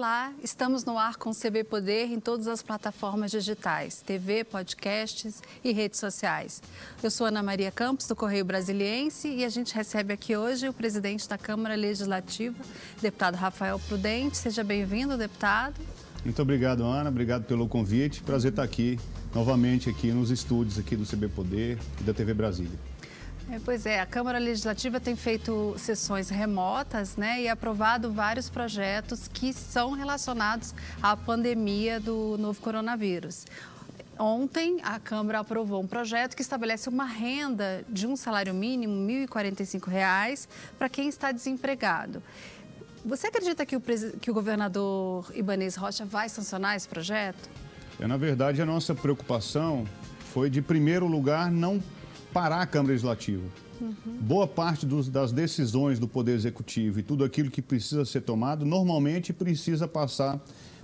Olá, estamos no ar com o CB Poder em todas as plataformas digitais, TV, podcasts e redes sociais. Eu sou Ana Maria Campos, do Correio Brasiliense, e a gente recebe aqui hoje o presidente da Câmara Legislativa, deputado Rafael Prudente. Seja bem-vindo, deputado. Muito obrigado, Ana. Obrigado pelo convite. Prazer estar aqui novamente aqui nos estúdios aqui do CB Poder e da TV Brasília. É, pois é, a Câmara Legislativa tem feito sessões remotas né, e aprovado vários projetos que são relacionados à pandemia do novo coronavírus. Ontem, a Câmara aprovou um projeto que estabelece uma renda de um salário mínimo, R$ 1.045, para quem está desempregado. Você acredita que o, que o governador Ibanez Rocha vai sancionar esse projeto? É, na verdade, a nossa preocupação foi, de primeiro lugar, não parar a Câmara Legislativa. Uhum. Boa parte dos, das decisões do Poder Executivo e tudo aquilo que precisa ser tomado, normalmente precisa passar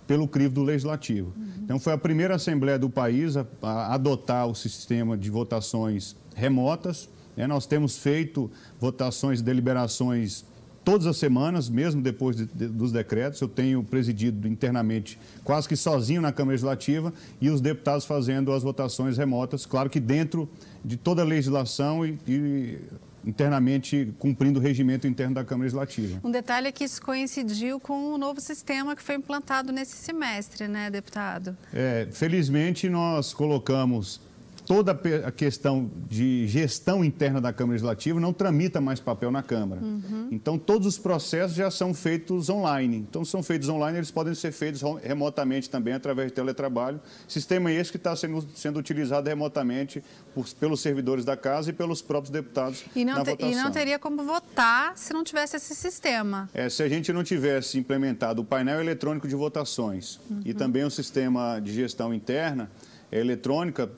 pelo crivo do Legislativo. Uhum. Então, foi a primeira Assembleia do país a, a adotar o sistema de votações remotas. Né? Nós temos feito votações, deliberações todas as semanas, mesmo depois de, de, dos decretos. Eu tenho presidido internamente quase que sozinho na Câmara Legislativa e os deputados fazendo as votações remotas, claro que dentro de toda a legislação e, e internamente cumprindo o regimento interno da Câmara Legislativa. Um detalhe é que isso coincidiu com o novo sistema que foi implantado nesse semestre, né, deputado? É, felizmente nós colocamos toda a questão de gestão interna da Câmara Legislativa não tramita mais papel na Câmara. Uhum. Então, todos os processos já são feitos online. Então, são feitos online, eles podem ser feitos remotamente também, através de teletrabalho. Sistema esse que está sendo, sendo utilizado remotamente por, pelos servidores da Casa e pelos próprios deputados e não na te, votação. E não teria como votar se não tivesse esse sistema. É, se a gente não tivesse implementado o painel eletrônico de votações uhum. e também o sistema de gestão interna, eletrônica,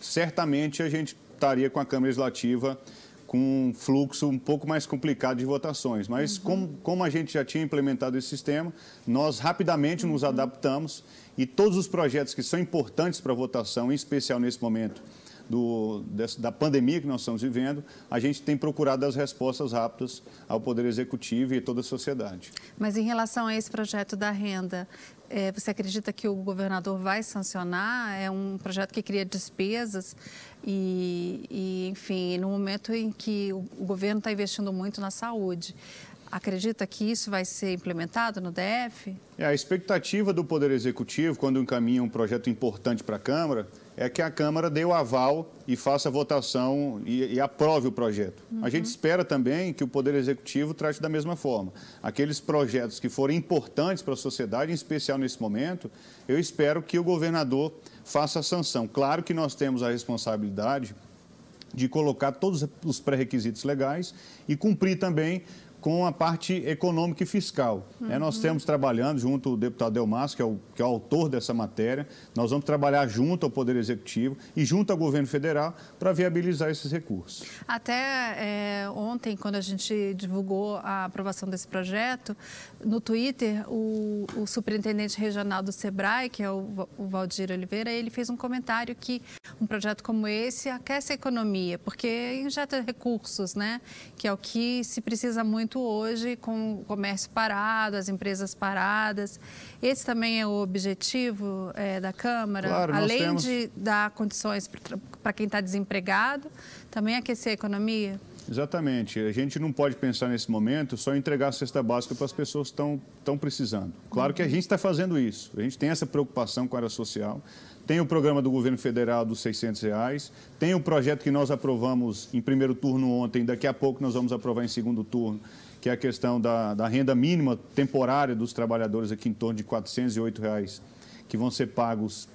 certamente a gente estaria com a Câmara Legislativa com um fluxo um pouco mais complicado de votações. Mas uhum. como, como, a gente já tinha implementado esse sistema, nós rapidamente uhum. nos adaptamos e todos os projetos que são importantes para a votação, em especial nesse momento do, da pandemia que nós estamos vivendo, a gente tem procurado as respostas rápidas ao Poder Executivo e toda a sociedade. Mas em relação a esse projeto da renda, é, você acredita que o governador vai sancionar? É um projeto que cria despesas e, e enfim, no momento em que o, o governo está investindo muito na saúde. Acredita que isso vai ser implementado no DF? É, a expectativa do Poder Executivo, quando encaminha um projeto importante para a Câmara, é que a Câmara dê o aval e faça a votação e, e aprove o projeto. Uhum. A gente espera também que o Poder Executivo trate da mesma forma. Aqueles projetos que forem importantes para a sociedade, em especial nesse momento, eu espero que o governador faça a sanção. Claro que nós temos a responsabilidade de colocar todos os pré-requisitos legais e cumprir também com a parte econômica e fiscal. Uhum. É, nós temos trabalhando junto ao deputado Delmas, que é, o, que é o autor dessa matéria, nós vamos trabalhar junto ao Poder Executivo e junto ao governo federal para viabilizar esses recursos. Até é, ontem, quando a gente divulgou a aprovação desse projeto, no Twitter, o, o superintendente regional do SEBRAE, que é o, o Valdir Oliveira, ele fez um comentário que um projeto como esse aquece a economia, porque injeta recursos, né? que é o que se precisa muito muito hoje com o comércio parado, as empresas paradas. Esse também é o objetivo é, da Câmara, claro, além temos... de dar condições para quem está desempregado, também aquecer a economia? Exatamente. A gente não pode pensar nesse momento só em entregar a cesta básica para as pessoas que estão, estão precisando. Claro que a gente está fazendo isso. A gente tem essa preocupação com a área social. Tem o programa do governo federal dos 600 reais. Tem o projeto que nós aprovamos em primeiro turno ontem. Daqui a pouco nós vamos aprovar em segundo turno, que é a questão da, da renda mínima temporária dos trabalhadores aqui em torno de 408 reais, que vão ser pagos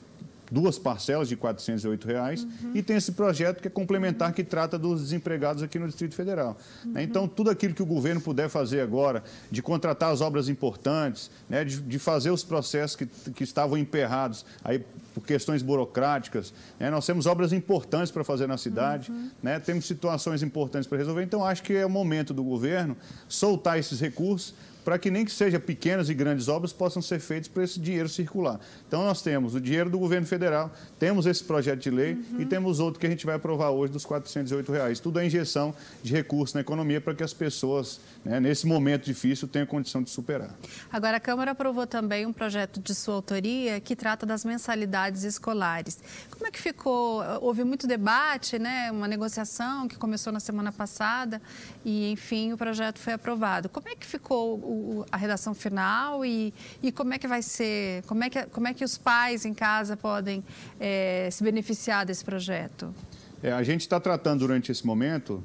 duas parcelas de 408 reais, uhum. e tem esse projeto que é complementar que trata dos desempregados aqui no Distrito Federal. Uhum. Então, tudo aquilo que o governo puder fazer agora, de contratar as obras importantes, né, de, de fazer os processos que, que estavam emperrados aí por questões burocráticas, né, nós temos obras importantes para fazer na cidade, uhum. né, temos situações importantes para resolver, então acho que é o momento do governo soltar esses recursos para que nem que seja pequenas e grandes obras possam ser feitas para esse dinheiro circular. Então nós temos o dinheiro do governo federal, temos esse projeto de lei uhum. e temos outro que a gente vai aprovar hoje dos 408 reais. Tudo é injeção de recursos na economia para que as pessoas, né, nesse momento difícil, tenham condição de superar. Agora, a Câmara aprovou também um projeto de sua autoria que trata das mensalidades escolares. Como é que ficou? Houve muito debate, né, uma negociação que começou na semana passada e, enfim, o projeto foi aprovado. Como é que ficou o, a redação final e, e como é que vai ser, como é que, como é que os pais em casa podem é, se beneficiar desse projeto? É, a gente está tratando durante esse momento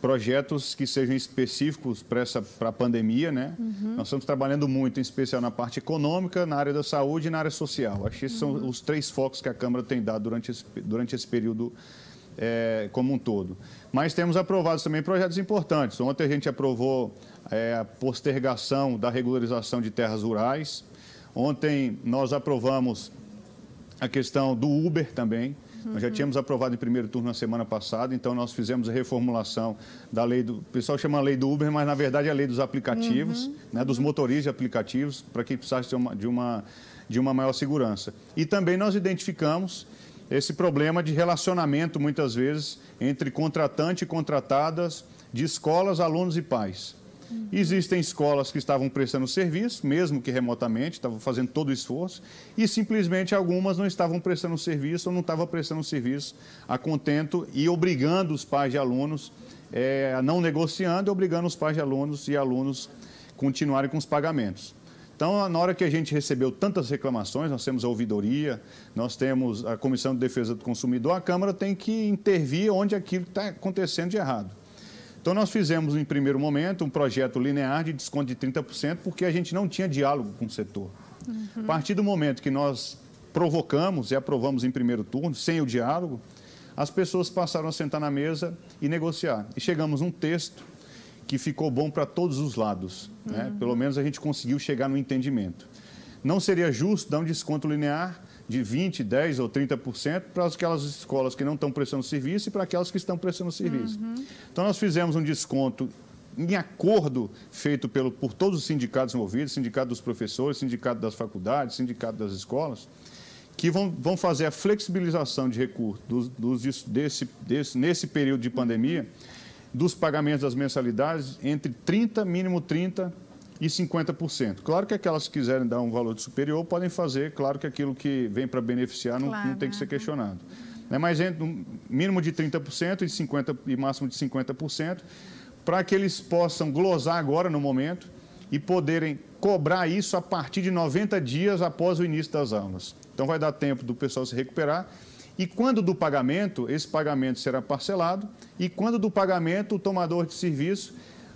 projetos que sejam específicos para a pandemia, né? Uhum. Nós estamos trabalhando muito, em especial na parte econômica, na área da saúde e na área social. Acho que esses uhum. são os três focos que a Câmara tem dado durante esse, durante esse período é, como um todo. Mas temos aprovado também projetos importantes. Ontem a gente aprovou é, a postergação da regularização de terras rurais. Ontem nós aprovamos a questão do Uber também. Uhum. Nós já tínhamos aprovado em primeiro turno na semana passada, então nós fizemos a reformulação da lei do. O pessoal chama a lei do Uber, mas na verdade é a lei dos aplicativos, uhum. né, dos motoristas de aplicativos, para que precisasse de uma, de, uma, de uma maior segurança. E também nós identificamos esse problema de relacionamento, muitas vezes, entre contratante e contratadas de escolas, alunos e pais. Existem escolas que estavam prestando serviço, mesmo que remotamente, estavam fazendo todo o esforço, e simplesmente algumas não estavam prestando serviço ou não estavam prestando serviço a contento e obrigando os pais de alunos, é, a não negociando e obrigando os pais de alunos e alunos continuarem com os pagamentos. Então, na hora que a gente recebeu tantas reclamações, nós temos a ouvidoria, nós temos a Comissão de Defesa do Consumidor, a Câmara tem que intervir onde aquilo está acontecendo de errado. Então, nós fizemos, em primeiro momento, um projeto linear de desconto de 30%, porque a gente não tinha diálogo com o setor. Uhum. A partir do momento que nós provocamos e aprovamos em primeiro turno, sem o diálogo, as pessoas passaram a sentar na mesa e negociar. E chegamos a um texto que ficou bom para todos os lados. Né? Uhum. Pelo menos a gente conseguiu chegar no entendimento. Não seria justo dar um desconto linear de 20%, 10% ou 30% para aquelas escolas que não estão prestando serviço e para aquelas que estão prestando serviço. Uhum. Então, nós fizemos um desconto em acordo feito pelo, por todos os sindicatos envolvidos, sindicato dos professores, sindicato das faculdades, sindicato das escolas, que vão, vão fazer a flexibilização de recursos dos, dos, desse, desse, nesse período de pandemia, dos pagamentos das mensalidades entre 30%, mínimo 30%, e 50%. Claro que aquelas que quiserem dar um valor superior podem fazer, claro que aquilo que vem para beneficiar não, claro, não, tem que ser questionado. Né? Mas entre um mínimo de 30% e, 50, e máximo de 50%, para que eles possam glosar agora no momento e poderem cobrar isso a partir de 90 dias após o início das aulas. Então vai dar tempo do pessoal se recuperar. E quando do pagamento, esse pagamento será parcelado, e quando do pagamento, o tomador de serviço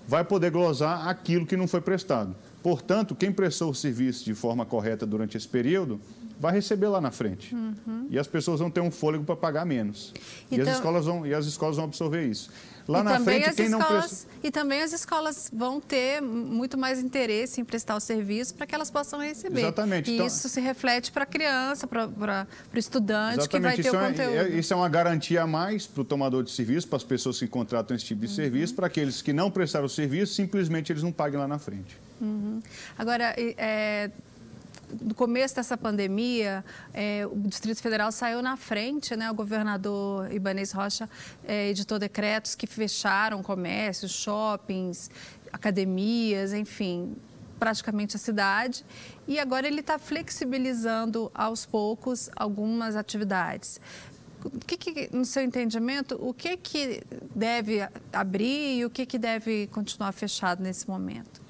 vai poder glosar aquilo que não foi prestado. Portanto, quem prestou o serviço de forma correta durante esse período vai receber lá na frente. Uhum. E as pessoas vão ter um fôlego para pagar menos. Então... E, as então escolas vão, e as escolas vão absorver isso. Lá e na frente, quem escolas, não presta... E também as escolas vão ter muito mais interesse em prestar o serviço para que elas possam receber. Exatamente. E então... isso se reflete para a criança, para o estudante Exatamente. que vai ter isso o é, conteúdo. É, isso é uma garantia a mais para o tomador de serviço, para as pessoas que contratam esse tipo de uhum. serviço, para aqueles que não prestaram o serviço, simplesmente eles não paguem lá na frente. Uhum. Agora, é, no começo dessa pandemia, é, o Distrito Federal saiu na frente, né? O governador Ibanez Rocha é, editou decretos que fecharam comércios, shoppings, academias, enfim, praticamente a cidade. E agora ele está flexibilizando aos poucos algumas atividades. O que, que, no seu entendimento, o que, que deve abrir e o que, que deve continuar fechado nesse momento?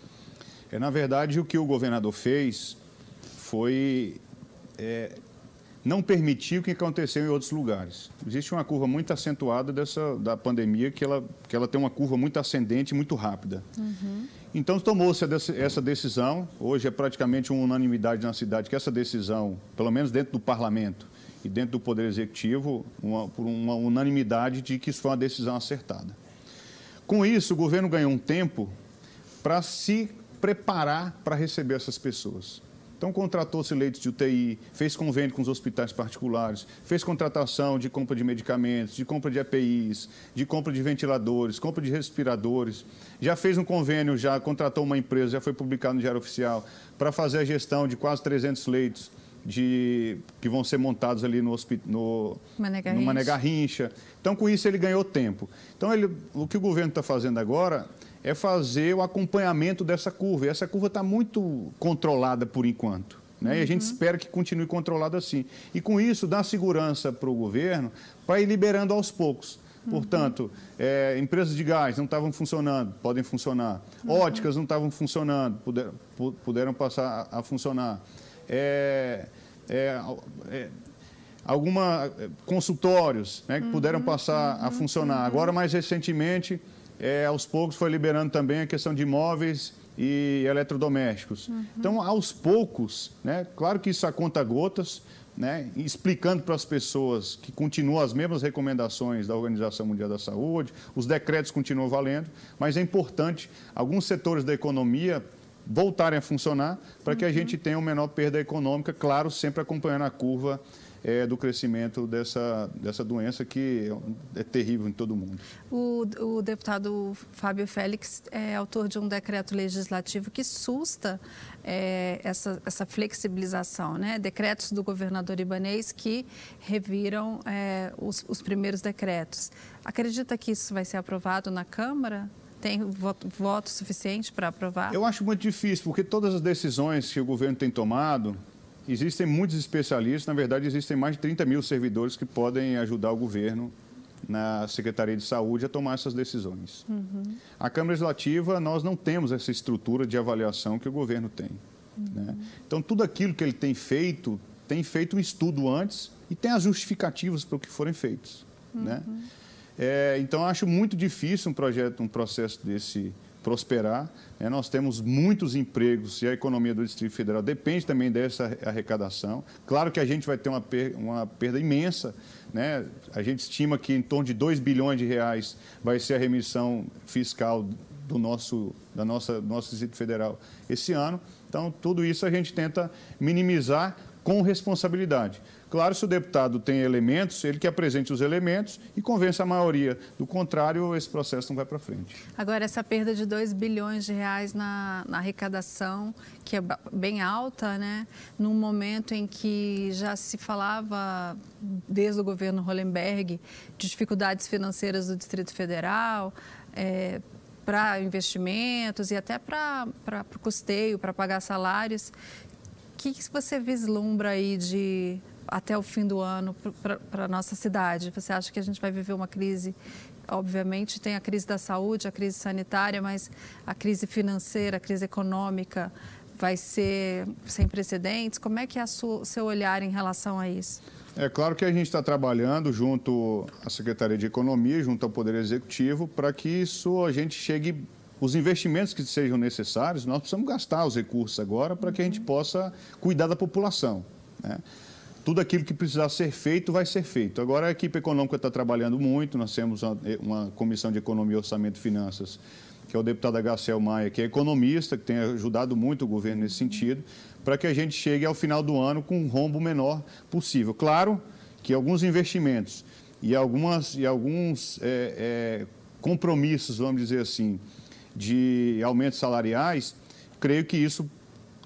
É, na verdade, o que o governador fez foi é, não permitir o que aconteceu em outros lugares. Existe uma curva muito acentuada dessa, da pandemia, que ela, que ela tem uma curva muito ascendente e muito rápida. Uhum. Então, tomou-se essa decisão. Hoje é praticamente uma unanimidade na cidade que essa decisão, pelo menos dentro do parlamento e dentro do Poder Executivo, uma, por uma unanimidade de que isso foi uma decisão acertada. Com isso, o governo ganhou um tempo para se preparar para receber essas pessoas. Então, contratou-se leitos de UTI, fez convênio com os hospitais particulares, fez contratação de compra de medicamentos, de compra de EPIs, de compra de ventiladores, compra de respiradores. Já fez um convênio, já contratou uma empresa, já foi publicado no Diário Oficial, para fazer a gestão de quase 300 leitos de, que vão ser montados ali no, no, Mané no Mané Garrincha. Então, com isso, ele ganhou tempo. Então, ele, o que o governo está fazendo agora é fazer o acompanhamento dessa curva. E essa curva está muito controlada por enquanto. Né? Uhum. E a gente uhum. espera que continue controlada assim. E com isso, dá segurança para o governo para ir liberando aos poucos. Uhum. Portanto, é, empresas de gás não estavam funcionando, podem funcionar. Uhum. Óticas não estavam funcionando, puder, puderam passar a, a funcionar. É, é, é, alguma é, consultórios né, que puderam passar uhum, a funcionar. Uhum. Agora, mais recentemente, é, aos poucos foi liberando também a questão de imóveis e eletrodomésticos. Uhum. Então, aos poucos, né, claro que isso a conta gotas, né, explicando para as pessoas que continuam as mesmas recomendações da Organização Mundial da Saúde, os decretos continuam valendo, mas é importante alguns setores da economia voltarem a funcionar para que a gente tenha uma menor perda econômica, claro, sempre acompanhando a curva é, do crescimento dessa, dessa doença que é terrível em todo mundo. O, o deputado Fábio Félix é autor de um decreto legislativo que susta é, essa, essa flexibilização, né? decretos do governador Ibanês que reviram é, os, os primeiros decretos. Acredita que isso vai ser aprovado na Câmara? tem voto, voto suficiente para aprovar? Eu acho muito difícil, porque todas as decisões que o governo tem tomado, existem muitos especialistas, na verdade, existem mais de 30 mil servidores que podem ajudar o governo na Secretaria de Saúde a tomar essas decisões. Uhum. A Câmara Legislativa, nós não temos essa estrutura de avaliação que o governo tem. Uhum. Né? Então, tudo aquilo que ele tem feito, tem feito um estudo antes e tem as justificativas para o que forem feitos. Né? Uhum. Né? É, então, acho muito difícil um projeto, um processo desse prosperar. É, nós temos muitos empregos e a economia do Distrito Federal depende também dessa arrecadação. Claro que a gente vai ter uma, per uma perda imensa. Né? A gente estima que em torno de 2 bilhões de reais vai ser a remissão fiscal do nosso, da nossa, do nosso Distrito Federal esse ano. Então, tudo isso a gente tenta minimizar com responsabilidade. Claro, se o deputado tem elementos, ele que apresente os elementos e convença a maioria. Do contrário, esse processo não vai para frente. Agora, essa perda de 2 bilhões de reais na, na, arrecadação, que é bem alta, né? num momento em que já se falava, desde o governo Hollenberg, de dificuldades financeiras do Distrito Federal, é, para investimentos e até para o custeio, para pagar salários. O que, que você vislumbra aí de até o fim do ano para a nossa cidade? Você acha que a gente vai viver uma crise? Obviamente, tem a crise da saúde, a crise sanitária, mas a crise financeira, a crise econômica vai ser sem precedentes? Como é que é o seu olhar em relação a isso? É claro que a gente está trabalhando junto à Secretaria de Economia, junto ao Poder Executivo, para que isso a gente chegue os investimentos que sejam necessários, nós precisamos gastar os recursos agora para que a gente possa cuidar da população. Né? Tudo aquilo que precisar ser feito vai ser feito. Agora a equipe econômica está trabalhando muito, nós temos uma, uma, comissão de economia, orçamento e finanças, que é o deputado Agacel Maia, que é economista, que tem ajudado muito o governo nesse sentido, para que a gente chegue ao final do ano com um rombo menor possível. Claro que alguns investimentos e, algumas, e alguns é, é, compromissos, vamos dizer assim, de aumentos salariais, creio que isso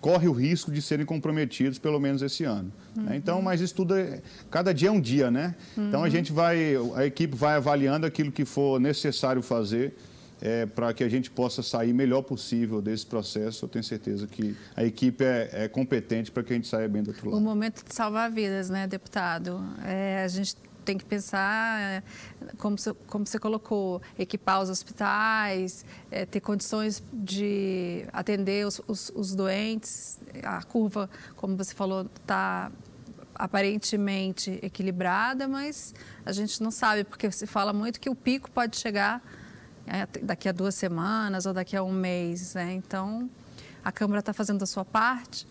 corre o risco de serem comprometidos pelo menos esse ano. Uhum. Né? Então, mas isso tudo, é, cada dia é um dia, né? Uhum. Então a gente vai, a equipe vai avaliando aquilo que for necessário fazer é, para que a gente possa sair melhor possível desse processo. Eu tenho certeza que a equipe é, é competente para que a gente saia bem do outro lado. O momento de salvar vidas, né, deputado? É, a gente tem que pensar, como você, como você colocou, equipar os hospitais, é, ter condições de atender os, os, os doentes. A curva, como você falou, está aparentemente equilibrada, mas a gente não sabe, porque se fala muito que o pico pode chegar é, daqui a duas semanas ou daqui a um mês. Né? Então, a Câmara está fazendo a sua parte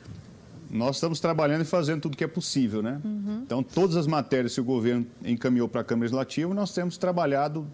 nós estamos trabalhando e fazendo tudo que é possível, né? Uhum. Então, todas as matérias que o governo encaminhou para a Câmara Legislativa, nós temos trabalhado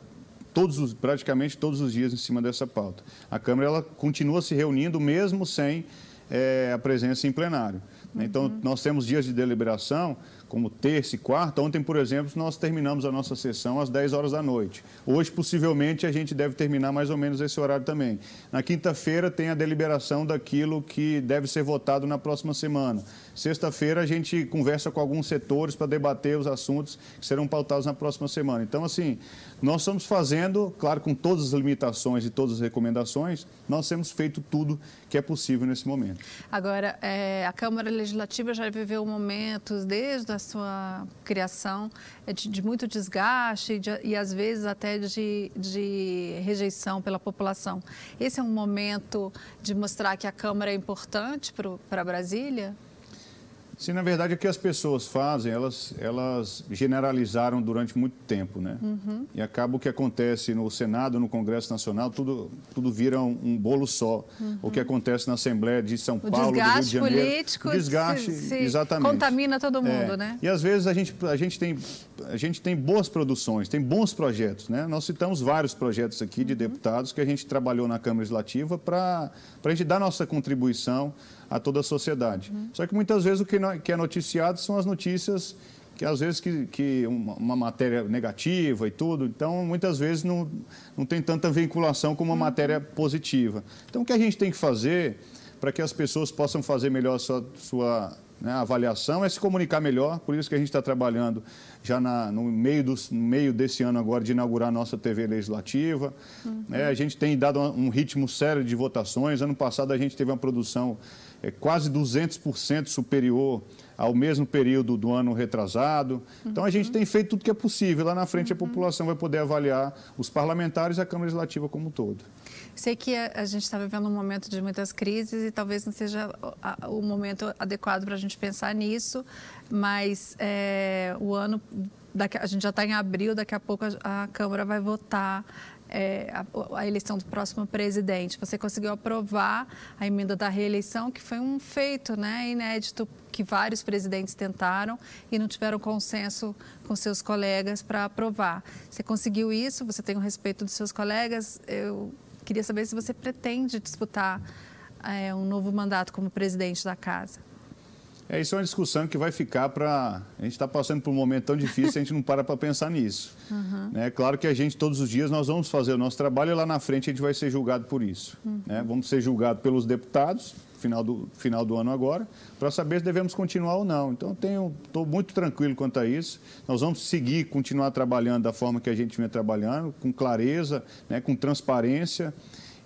todos os, praticamente todos os dias em cima dessa pauta. A Câmara ela continua se reunindo mesmo sem é, a presença em plenário. Né? Então, uhum. nós temos dias de deliberação, como terça e quarta. Ontem, por exemplo, nós terminamos a nossa sessão às 10 horas da noite. Hoje, possivelmente, a gente deve terminar mais ou menos esse horário também. Na quinta-feira, tem a deliberação daquilo que deve ser votado na próxima semana. Sexta-feira, a gente conversa com alguns setores para debater os assuntos que serão pautados na próxima semana. Então, assim, nós estamos fazendo, claro, com todas as limitações e todas as recomendações, nós temos feito tudo que é possível nesse momento. Agora, é, a Câmara Legislativa já viveu momentos, desde a sua criação, é de, de muito desgaste de, e, às vezes, até de, de rejeição pela população. Esse é um momento de mostrar que a Câmara é importante para Brasília? Sim, na verdade, o que as pessoas fazem, elas, elas generalizaram durante muito tempo, né? Uhum. E acaba o que acontece no Senado, no Congresso Nacional, tudo, tudo vira um, um bolo só. Uhum. O que acontece na Assembleia de São o Paulo, do Rio de Janeiro. Político, o desgaste se exatamente. contamina todo mundo, é. né? E às vezes a gente, a, gente tem, a gente tem boas produções, tem bons projetos, né? Nós citamos vários projetos aqui de uhum. deputados que a gente trabalhou na Câmara Legislativa para a gente dar nossa contribuição a toda a sociedade. Uhum. Só que muitas vezes o que, é noticiado são as notícias que às vezes que, que uma, uma, matéria negativa e tudo, então muitas vezes não, não tem tanta vinculação com uma uhum. matéria positiva. Então o que a gente tem que fazer para que as pessoas possam fazer melhor a sua, sua né, avaliação é se comunicar melhor, por isso que a gente está trabalhando já na, no, meio do, no meio desse ano agora de inaugurar a nossa TV legislativa. Uhum. É, a gente tem dado um ritmo sério de votações. Ano passado a gente teve uma produção é, quase 200% superior ao mesmo período do ano retrasado. Então, a gente uhum. tem feito tudo que é possível. Lá na frente, a uhum. população vai poder avaliar os parlamentares e a Câmara Legislativa como um todo. Sei que a, gente está vivendo um momento de muitas crises e talvez não seja o momento adequado para a gente pensar nisso, mas é, o ano, a gente já está em abril, daqui a pouco a Câmara vai votar é, a, a, eleição do próximo presidente. Você conseguiu aprovar a emenda da reeleição, que foi um feito né, inédito que vários presidentes tentaram e não tiveram consenso com seus colegas para aprovar. Você conseguiu isso, você tem o respeito dos seus colegas. Eu queria saber se você pretende disputar é, um novo mandato como presidente da casa. É, isso é uma discussão que vai ficar para. A gente está passando por um momento tão difícil, a gente não para para pensar nisso. Uhum. Né? Claro que a gente, todos os dias, nós vamos fazer o nosso trabalho e lá na frente a gente vai ser julgado por isso. Uhum. Né? Vamos ser julgados pelos deputados, final do, final do ano agora, para saber se devemos continuar ou não. Então, estou muito tranquilo quanto a isso. Nós vamos seguir, continuar trabalhando da forma que a gente vem trabalhando, com clareza, né? com transparência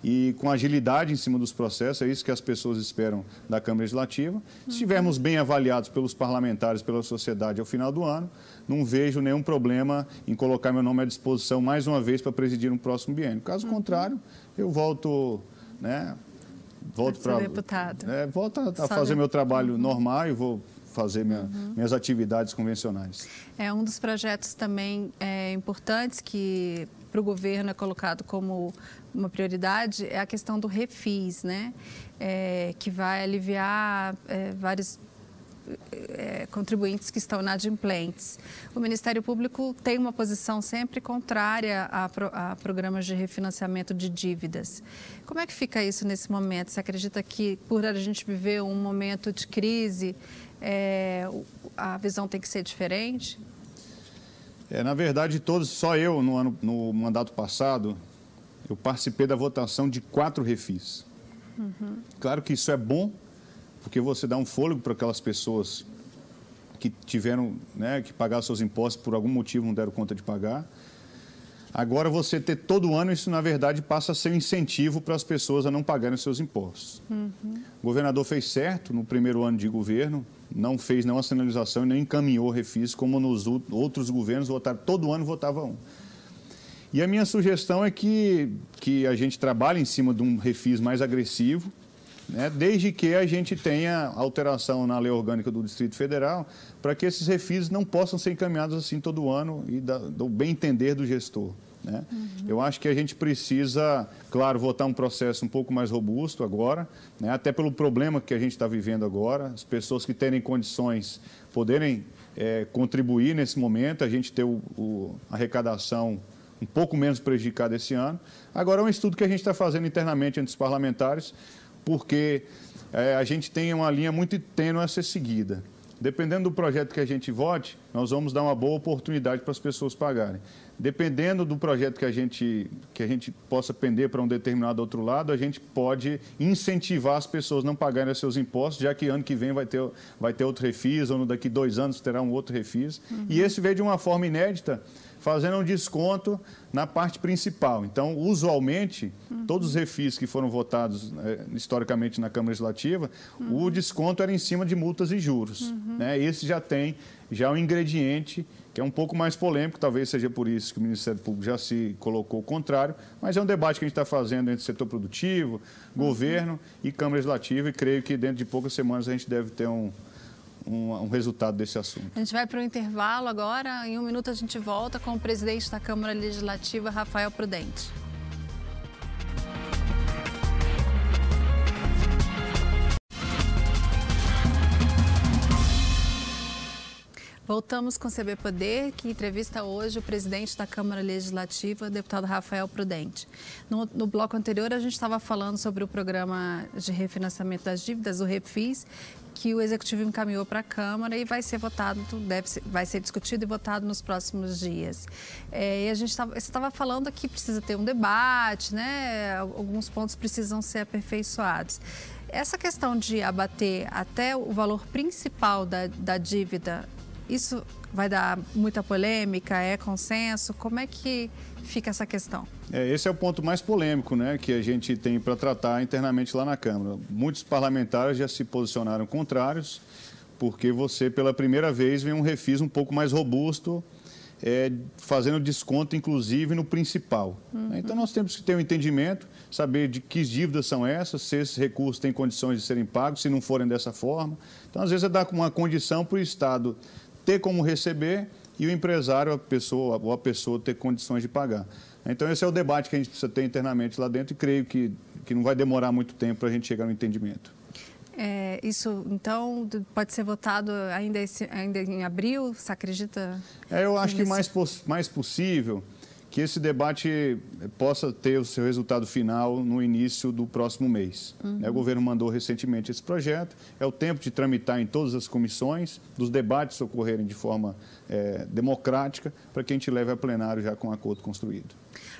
e com agilidade em cima dos processos, é isso que as pessoas esperam da Câmara Legislativa. Se estivermos bem avaliados pelos parlamentares, pela sociedade ao final do ano, não vejo nenhum problema em colocar meu nome à disposição mais uma vez para presidir um próximo biênio. Caso uhum. contrário, eu volto, né, volto para deputado. É, volto a, a fazer meu trabalho uhum. normal e vou fazer minha, uhum. minhas atividades convencionais. É um dos projetos também é, importantes que para o governo é colocado como uma prioridade é a questão do refis, né? É, que vai aliviar é, vários é, contribuintes que estão inadimplentes. O Ministério Público tem uma posição sempre contrária a, pro, a, programas de refinanciamento de dívidas. Como é que fica isso nesse momento? Você acredita que, por a gente viver um momento de crise, é, a visão tem que ser diferente? É, na verdade, todos, só eu no, ano, no mandato passado, eu participei da votação de quatro refis. Uhum. Claro que isso é bom, porque você dá um fôlego para aquelas pessoas que tiveram né, que pagar seus impostos por algum motivo não deram conta de pagar. Agora, você ter todo ano, isso na verdade passa a ser um incentivo para as pessoas a não pagarem os seus impostos. Uhum. O governador fez certo no primeiro ano de governo, não fez nenhuma sinalização e nem encaminhou refis, como nos outros governos votaram, todo ano votava um. E a minha sugestão é que, que a gente trabalhe em cima de um refis mais agressivo, né, desde que a gente tenha alteração na lei orgânica do Distrito Federal, para que esses refis não possam ser encaminhados assim todo ano e da, do bem entender do gestor. Né? Uhum. Eu acho que a gente precisa, claro, votar um processo um pouco mais robusto agora, né? até pelo problema que a gente está vivendo agora, as pessoas que terem condições poderem é, contribuir nesse momento, a gente ter o, o, a arrecadação um pouco menos prejudicada esse ano. Agora, é um estudo que a gente está fazendo internamente entre os parlamentares, porque é, a gente tem uma linha muito tênue a ser seguida. Dependendo do projeto que a gente vote, nós vamos dar uma boa oportunidade para as pessoas pagarem. Dependendo do projeto que a gente, que a gente possa pender para um determinado outro lado, a gente pode incentivar as pessoas a não pagarem os seus impostos, já que ano que vem vai ter, vai ter outro refis, ou daqui dois anos terá um outro refis. Uhum. E esse veio de uma forma inédita, fazendo um desconto na parte principal. Então, usualmente, uhum. todos os refis que foram votados é, historicamente na Câmara Legislativa, uhum. o desconto era em cima de multas e juros. Né? Esse já tem já um ingrediente que é um pouco mais polêmico, talvez seja por isso que o Ministério Público já se colocou o contrário, mas é um debate que a gente está fazendo entre setor produtivo, governo e Câmara Legislativa, e creio que dentro de poucas semanas a gente deve ter um, um, um, resultado desse assunto. A gente vai para o intervalo agora. Em um minuto a gente volta com o presidente da Câmara Legislativa, Rafael Prudente. Voltamos com o CB Poder, que entrevista hoje o presidente da Câmara Legislativa, deputado Rafael Prudente. No, no bloco anterior, a gente estava falando sobre o programa de refinanciamento das dívidas, o REFIS, que o Executivo encaminhou para a Câmara e vai ser votado, deve ser, vai ser discutido e votado nos próximos dias. É, e a gente estava falando que precisa ter um debate, né? alguns pontos precisam ser aperfeiçoados. Essa questão de abater até o valor principal da, da dívida isso vai dar muita polêmica? É consenso? Como é que fica essa questão? É, esse é o ponto mais polêmico né, que a gente tem para tratar internamente lá na Câmara. Muitos parlamentares já se posicionaram contrários, porque você, pela primeira vez, vem um refis um pouco mais robusto, é, fazendo desconto, inclusive, no principal. Uhum. Então, nós temos que ter um entendimento, saber de que dívidas são essas, se esses recursos têm condições de serem pagos, se não forem dessa forma. Então, às vezes, é dar uma condição para o Estado ter como receber e o empresário, a pessoa, ou a pessoa ter condições de pagar. Então, esse é o debate que a gente precisa ter internamente lá dentro e creio que, que não vai demorar muito tempo para a gente chegar no entendimento. É, isso, então, pode ser votado ainda, esse, ainda em abril? Você acredita? É, eu acho que mais, mais possível que esse debate possa ter o seu resultado final no início do próximo mês. Uhum. O governo mandou recentemente esse projeto, é o tempo de tramitar em todas as comissões, dos debates ocorrerem de forma é, democrática, para que a gente leve a plenário já com um acordo construído.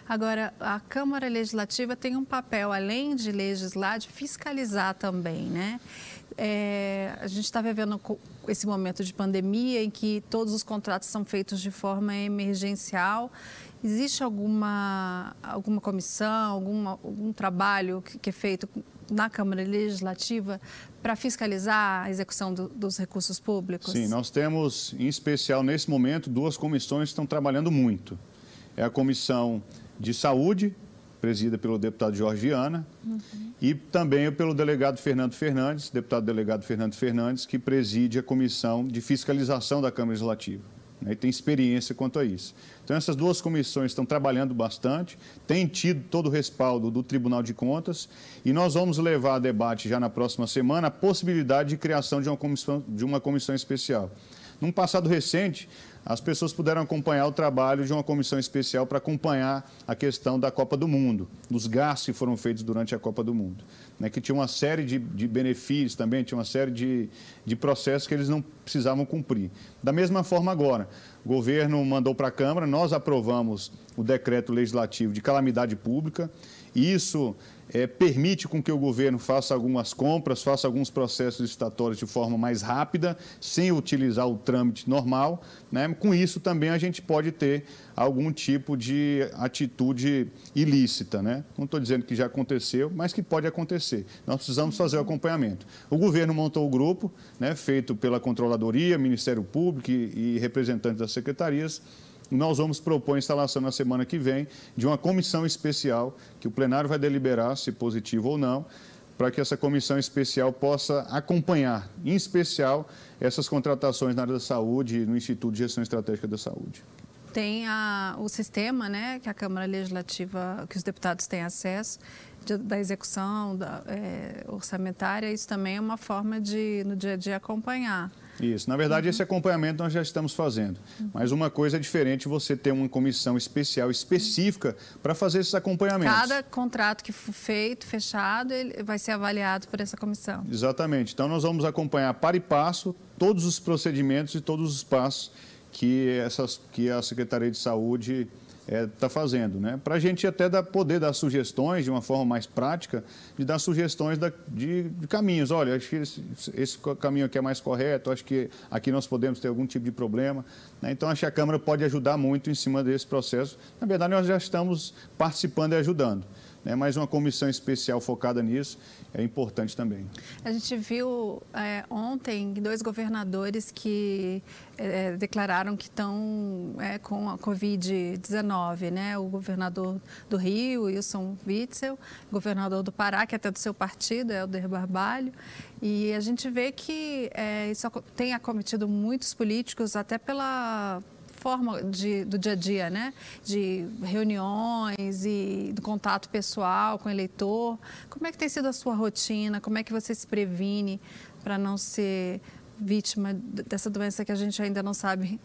Agora, a Câmara Legislativa tem um papel, além de legislar, de fiscalizar também, né? É, a gente está vivendo esse momento de pandemia em que todos os contratos são feitos de forma emergencial Existe alguma, alguma comissão, alguma, algum trabalho que, que é feito na Câmara Legislativa para fiscalizar a execução do, dos recursos públicos? Sim, nós temos, em especial nesse momento, duas comissões que estão trabalhando muito. É a Comissão de Saúde, presidida pelo deputado Jorge Viana, uhum. e também pelo delegado Fernando Fernandes, deputado delegado Fernando Fernandes, que preside a Comissão de Fiscalização da Câmara Legislativa né, e tem experiência quanto a isso. Então, essas duas comissões estão trabalhando bastante, têm tido todo o respaldo do Tribunal de Contas e nós vamos levar a debate já na próxima semana a possibilidade de criação de uma comissão, de uma comissão especial. Num passado recente, as pessoas puderam acompanhar o trabalho de uma comissão especial para acompanhar a questão da Copa do Mundo, dos gastos que foram feitos durante a Copa do Mundo. Né, que tinha uma série de, de, benefícios também, tinha uma série de, de processos que eles não precisavam cumprir. Da mesma forma agora, o governo mandou para a Câmara, nós aprovamos o decreto legislativo de calamidade pública, isso é, permite com que o governo faça algumas compras, faça alguns processos licitatórios de forma mais rápida, sem utilizar o trâmite normal. Né? Com isso também a gente pode ter algum tipo de atitude ilícita. Né? Não estou dizendo que já aconteceu, mas que pode acontecer. Nós precisamos fazer o acompanhamento. O governo montou o grupo, né, feito pela Controladoria, Ministério Público e, e representantes das secretarias, nós vamos propor a instalação na semana que vem de uma comissão especial, que o plenário vai deliberar se positivo ou não, para que essa comissão especial possa acompanhar, em especial, essas contratações na área da saúde e no Instituto de Gestão Estratégica da Saúde. Tem a, o sistema, né, que a Câmara Legislativa, que os deputados têm acesso, de, da execução da, é, orçamentária, isso também é uma forma de, no dia a dia, acompanhar Isso. Na verdade, uhum. esse acompanhamento nós já estamos fazendo. Uhum. Mas uma coisa é diferente você ter uma comissão especial, específica, para fazer esses acompanhamentos. Cada contrato que for feito, fechado, ele vai ser avaliado por essa comissão. Exatamente. Então, nós vamos acompanhar para e passo todos os procedimentos e todos os passos que, essas, que a Secretaria de Saúde está é, tá fazendo, né? Para a gente até dar, poder dar sugestões de uma forma mais prática, de dar sugestões da, de, de, caminhos. Olha, acho que esse, esse, caminho aqui é mais correto, acho que aqui nós podemos ter algum tipo de problema. Né? Então, acho que a Câmara pode ajudar muito em cima desse processo. Na verdade, nós já estamos participando e ajudando né, mas uma comissão especial focada nisso é importante também. A gente viu é, ontem dois governadores que é, declararam que estão é, com a Covid-19, né? O governador do Rio, Wilson Witzel, governador do Pará, que é até do seu partido, Helder Barbalho. E a gente vê que é, isso tem acometido muitos políticos, até pela forma de, do dia a dia, né? De reuniões e do contato pessoal com o eleitor. Como é que tem sido a sua rotina? Como é que você se previne para não ser vítima dessa doença que a gente ainda não sabe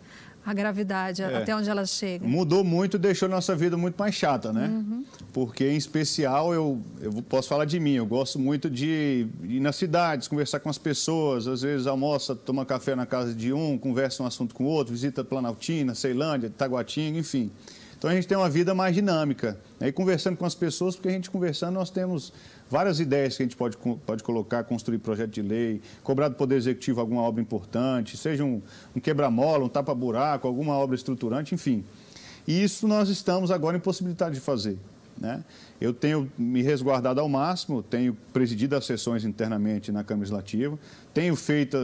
a gravidade, é. até onde ela chega. Mudou muito, deixou nossa vida muito mais chata, né? Uhum. Porque, em especial, eu, eu posso falar de mim, eu gosto muito de ir nas cidades, conversar com as pessoas, às vezes almoça, toma café na casa de um, conversa um assunto com o outro, visita Planaltina, Ceilândia, Taguatinga, enfim. Então, a gente tem uma vida mais dinâmica. Né? E conversando com as pessoas, porque a gente conversando, nós temos várias ideias que a gente pode, pode colocar, construir projeto de lei, cobrar do Poder Executivo alguma obra importante, seja um, um quebra-mola, um tapa-buraco, alguma obra estruturante, enfim. E isso nós estamos agora em possibilidade de fazer. Né? Eu tenho me resguardado ao máximo, tenho presidido as sessões internamente na Câmara Legislativa, tenho feito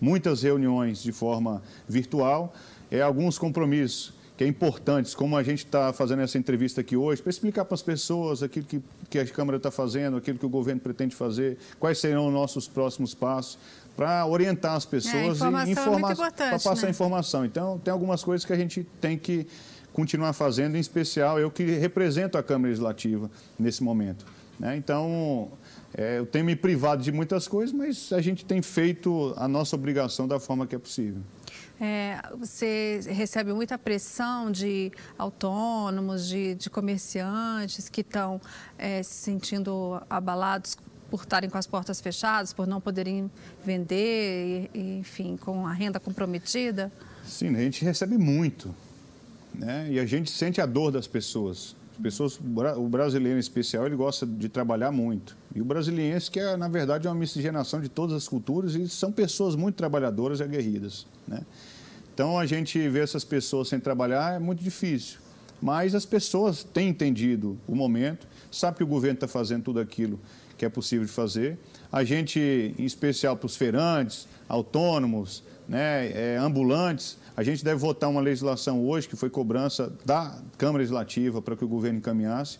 muitas reuniões de forma virtual, é, alguns compromissos que é importantes, como a gente está fazendo essa entrevista aqui hoje, para explicar para as pessoas aquilo que, que a Câmara está fazendo, aquilo que o governo pretende fazer, quais serão os nossos próximos passos, para orientar as pessoas é, e informar, é para passar né? informação. Então, tem algumas coisas que a gente tem que continuar fazendo, em especial eu que represento a Câmara Legislativa nesse momento. Né? Então, é, eu tenho me privado de muitas coisas, mas a gente tem feito a nossa obrigação da forma que é possível. É, você recebe muita pressão de autônomos, de, de comerciantes que estão é, se sentindo abalados por estarem com as portas fechadas, por não poderem vender, e, enfim, com a renda comprometida? Sim, a gente recebe muito. Né? E a gente sente a dor das pessoas. As pessoas, o brasileiro em especial, ele gosta de trabalhar muito. E o brasiliense, que é, na verdade, é uma miscigenação de todas as culturas e são pessoas muito trabalhadoras e aguerridas. Né? Então, a gente ver essas pessoas sem trabalhar é muito difícil. Mas as pessoas têm entendido o momento, sabe que o governo está fazendo tudo aquilo que é possível de fazer. A gente, em especial para os feirantes, autônomos, né, é, ambulantes, a gente deve votar uma legislação hoje, que foi cobrança da Câmara Legislativa para que o governo encaminhasse,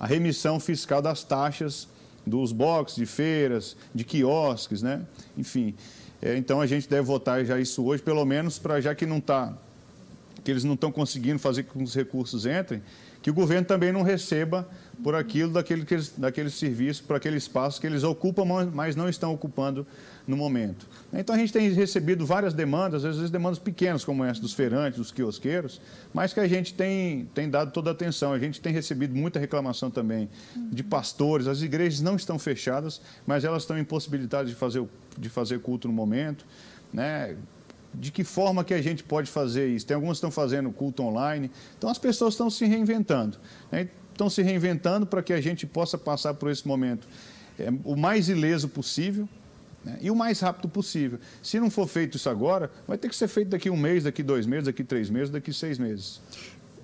a remissão fiscal das taxas dos boxes de feiras, de quiosques, né? enfim. É, então a gente deve votar já isso hoje, pelo menos para já que não está, que eles não estão conseguindo fazer com que os recursos entrem, que o governo também não receba por aquilo daquele, daquele serviço, por aquele espaço que eles ocupam, mas não estão ocupando no momento. Então a gente tem recebido várias demandas, às vezes demandas pequenas, como essa dos feirantes, dos quiosqueiros, mas que a gente tem, tem dado toda a atenção. A gente tem recebido muita reclamação também de pastores. As igrejas não estão fechadas, mas elas estão impossibilitadas de fazer, de fazer culto no momento. Né? de que forma que a gente pode fazer isso. Tem algumas que estão fazendo culto online. Então, as pessoas estão se reinventando. Né? Estão se reinventando para que a gente possa passar por esse momento é, o mais ileso possível né? e o mais rápido possível. Se não for feito isso agora, vai ter que ser feito daqui um mês, daqui dois meses, daqui três meses, daqui seis meses.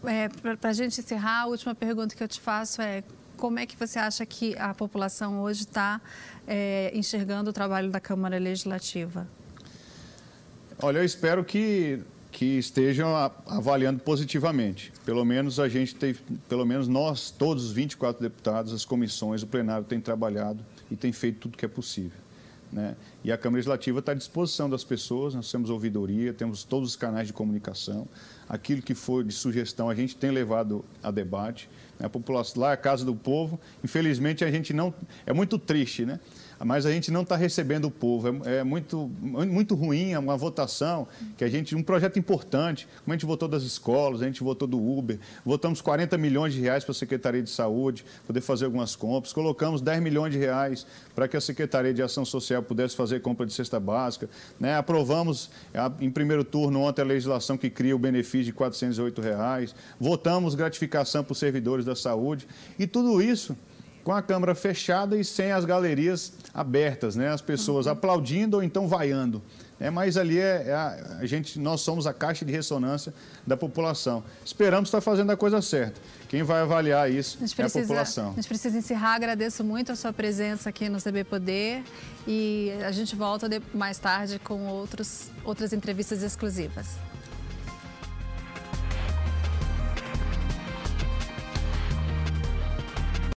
É, para a gente encerrar, a última pergunta que eu te faço é como é que você acha que a população hoje está é, enxergando o trabalho da Câmara Legislativa? Olha, eu espero que, que estejam avaliando positivamente. Pelo menos a gente tem, pelo menos nós, todos os 24 deputados, as comissões, o plenário tem trabalhado e tem feito tudo que é possível. Né? E a Câmara Legislativa está à disposição das pessoas, nós temos ouvidoria, temos todos os canais de comunicação. Aquilo que for de sugestão a gente tem levado a debate. Né? A população lá é a casa do povo. Infelizmente a gente não. É muito triste, né? Mas a gente não está recebendo o povo. É, é, muito, muito ruim, é uma votação que a gente, um projeto importante, como a gente votou das escolas, a gente votou do Uber, votamos 40 milhões de reais para a Secretaria de Saúde poder fazer algumas compras, colocamos 10 milhões de reais para que a Secretaria de Ação Social pudesse fazer compra de cesta básica, né? aprovamos em primeiro turno ontem a legislação que cria o benefício de 408 reais. votamos gratificação para os servidores da saúde e tudo isso com a câmara fechada e sem as galerias abertas, né? As pessoas uhum. aplaudindo ou então vaiando. É, mas ali é, é a, a, gente, nós somos a caixa de ressonância da população. Esperamos estar fazendo a coisa certa. Quem vai avaliar isso a é a população. A gente precisa encerrar. Agradeço muito a sua presença aqui no CB Poder e a gente volta mais tarde com outros, outras entrevistas exclusivas.